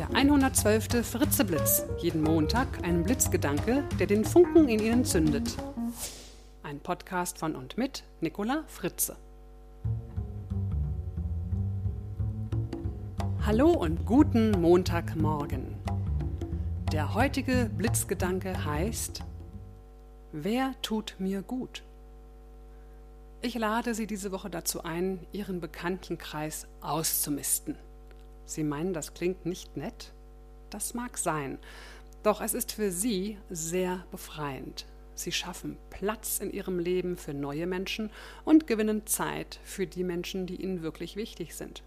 Der 112. Fritzeblitz. Jeden Montag ein Blitzgedanke, der den Funken in Ihnen zündet. Ein Podcast von und mit Nicola Fritze. Hallo und guten Montagmorgen. Der heutige Blitzgedanke heißt Wer tut mir gut? Ich lade Sie diese Woche dazu ein, Ihren Bekanntenkreis auszumisten. Sie meinen, das klingt nicht nett? Das mag sein, doch es ist für Sie sehr befreiend. Sie schaffen Platz in Ihrem Leben für neue Menschen und gewinnen Zeit für die Menschen, die Ihnen wirklich wichtig sind.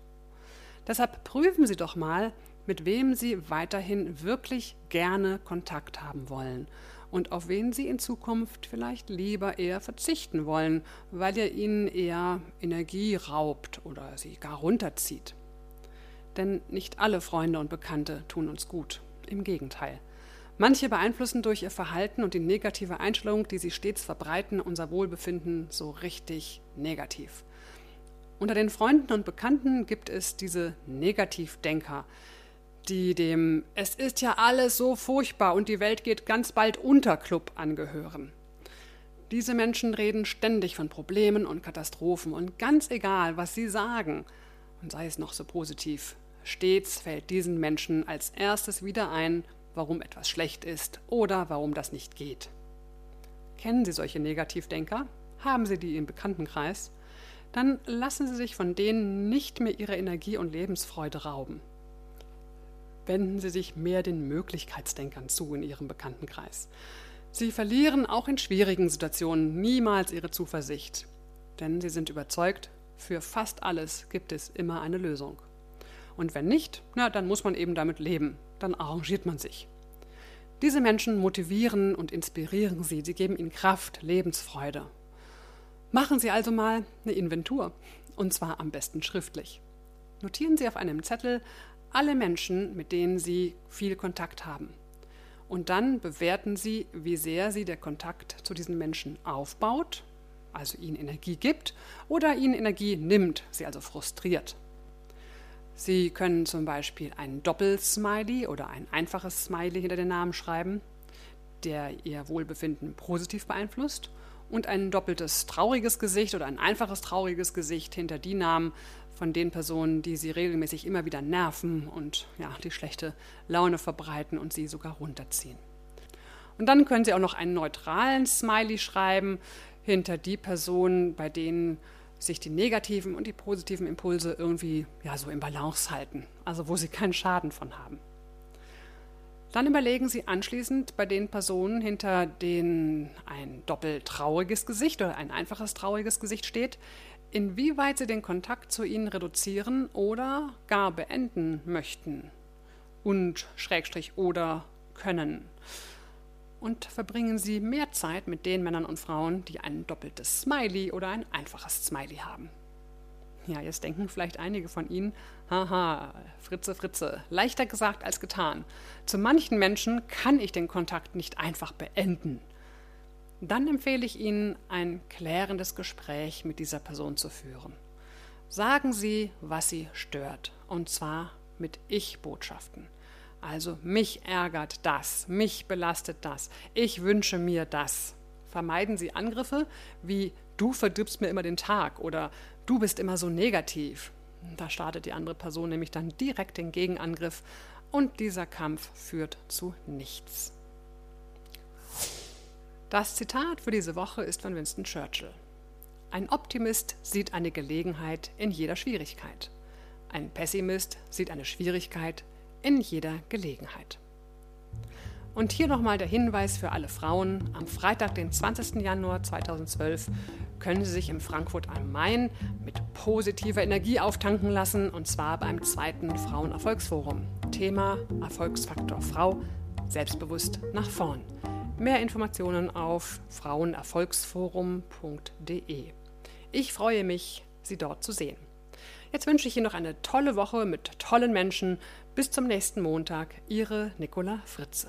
Deshalb prüfen Sie doch mal, mit wem Sie weiterhin wirklich gerne Kontakt haben wollen und auf wen Sie in Zukunft vielleicht lieber eher verzichten wollen, weil er Ihnen eher Energie raubt oder Sie gar runterzieht. Denn nicht alle Freunde und Bekannte tun uns gut. Im Gegenteil. Manche beeinflussen durch ihr Verhalten und die negative Einstellung, die sie stets verbreiten, unser Wohlbefinden so richtig negativ. Unter den Freunden und Bekannten gibt es diese Negativdenker, die dem Es ist ja alles so furchtbar und die Welt geht ganz bald unter Club angehören. Diese Menschen reden ständig von Problemen und Katastrophen und ganz egal, was sie sagen, und sei es noch so positiv, stets fällt diesen Menschen als erstes wieder ein, warum etwas schlecht ist oder warum das nicht geht. Kennen Sie solche Negativdenker? Haben Sie die im Bekanntenkreis? Dann lassen Sie sich von denen nicht mehr Ihre Energie und Lebensfreude rauben wenden Sie sich mehr den Möglichkeitsdenkern zu in Ihrem Bekanntenkreis. Sie verlieren auch in schwierigen Situationen niemals Ihre Zuversicht, denn Sie sind überzeugt, für fast alles gibt es immer eine Lösung. Und wenn nicht, na, dann muss man eben damit leben, dann arrangiert man sich. Diese Menschen motivieren und inspirieren Sie, sie geben ihnen Kraft, Lebensfreude. Machen Sie also mal eine Inventur, und zwar am besten schriftlich. Notieren Sie auf einem Zettel alle Menschen, mit denen Sie viel Kontakt haben. Und dann bewerten Sie, wie sehr Sie der Kontakt zu diesen Menschen aufbaut, also ihnen Energie gibt, oder ihnen Energie nimmt, sie also frustriert. Sie können zum Beispiel ein Doppelsmiley oder ein einfaches Smiley hinter den Namen schreiben, der Ihr Wohlbefinden positiv beeinflusst, und ein doppeltes trauriges Gesicht oder ein einfaches trauriges Gesicht hinter die Namen, von den Personen, die sie regelmäßig immer wieder nerven und ja, die schlechte Laune verbreiten und sie sogar runterziehen. Und dann können Sie auch noch einen neutralen Smiley schreiben hinter die Personen, bei denen sich die negativen und die positiven Impulse irgendwie ja so im Balance halten, also wo sie keinen Schaden von haben. Dann überlegen Sie anschließend bei den Personen, hinter denen ein doppelt trauriges Gesicht oder ein einfaches trauriges Gesicht steht, inwieweit sie den Kontakt zu ihnen reduzieren oder gar beenden möchten und Schrägstrich oder können. Und verbringen sie mehr Zeit mit den Männern und Frauen, die ein doppeltes Smiley oder ein einfaches Smiley haben. Ja, jetzt denken vielleicht einige von Ihnen, haha, Fritze, Fritze, leichter gesagt als getan. Zu manchen Menschen kann ich den Kontakt nicht einfach beenden dann empfehle ich Ihnen, ein klärendes Gespräch mit dieser Person zu führen. Sagen Sie, was Sie stört, und zwar mit Ich-Botschaften. Also mich ärgert das, mich belastet das, ich wünsche mir das. Vermeiden Sie Angriffe wie du verdirbst mir immer den Tag oder du bist immer so negativ. Da startet die andere Person nämlich dann direkt den Gegenangriff und dieser Kampf führt zu nichts. Das Zitat für diese Woche ist von Winston Churchill. Ein Optimist sieht eine Gelegenheit in jeder Schwierigkeit. Ein Pessimist sieht eine Schwierigkeit in jeder Gelegenheit. Und hier nochmal der Hinweis für alle Frauen. Am Freitag, den 20. Januar 2012, können Sie sich im Frankfurt am Main mit positiver Energie auftanken lassen, und zwar beim zweiten Frauenerfolgsforum. Thema Erfolgsfaktor Frau, selbstbewusst nach vorn. Mehr Informationen auf frauenerfolgsforum.de. Ich freue mich, Sie dort zu sehen. Jetzt wünsche ich Ihnen noch eine tolle Woche mit tollen Menschen. Bis zum nächsten Montag. Ihre Nicola Fritze.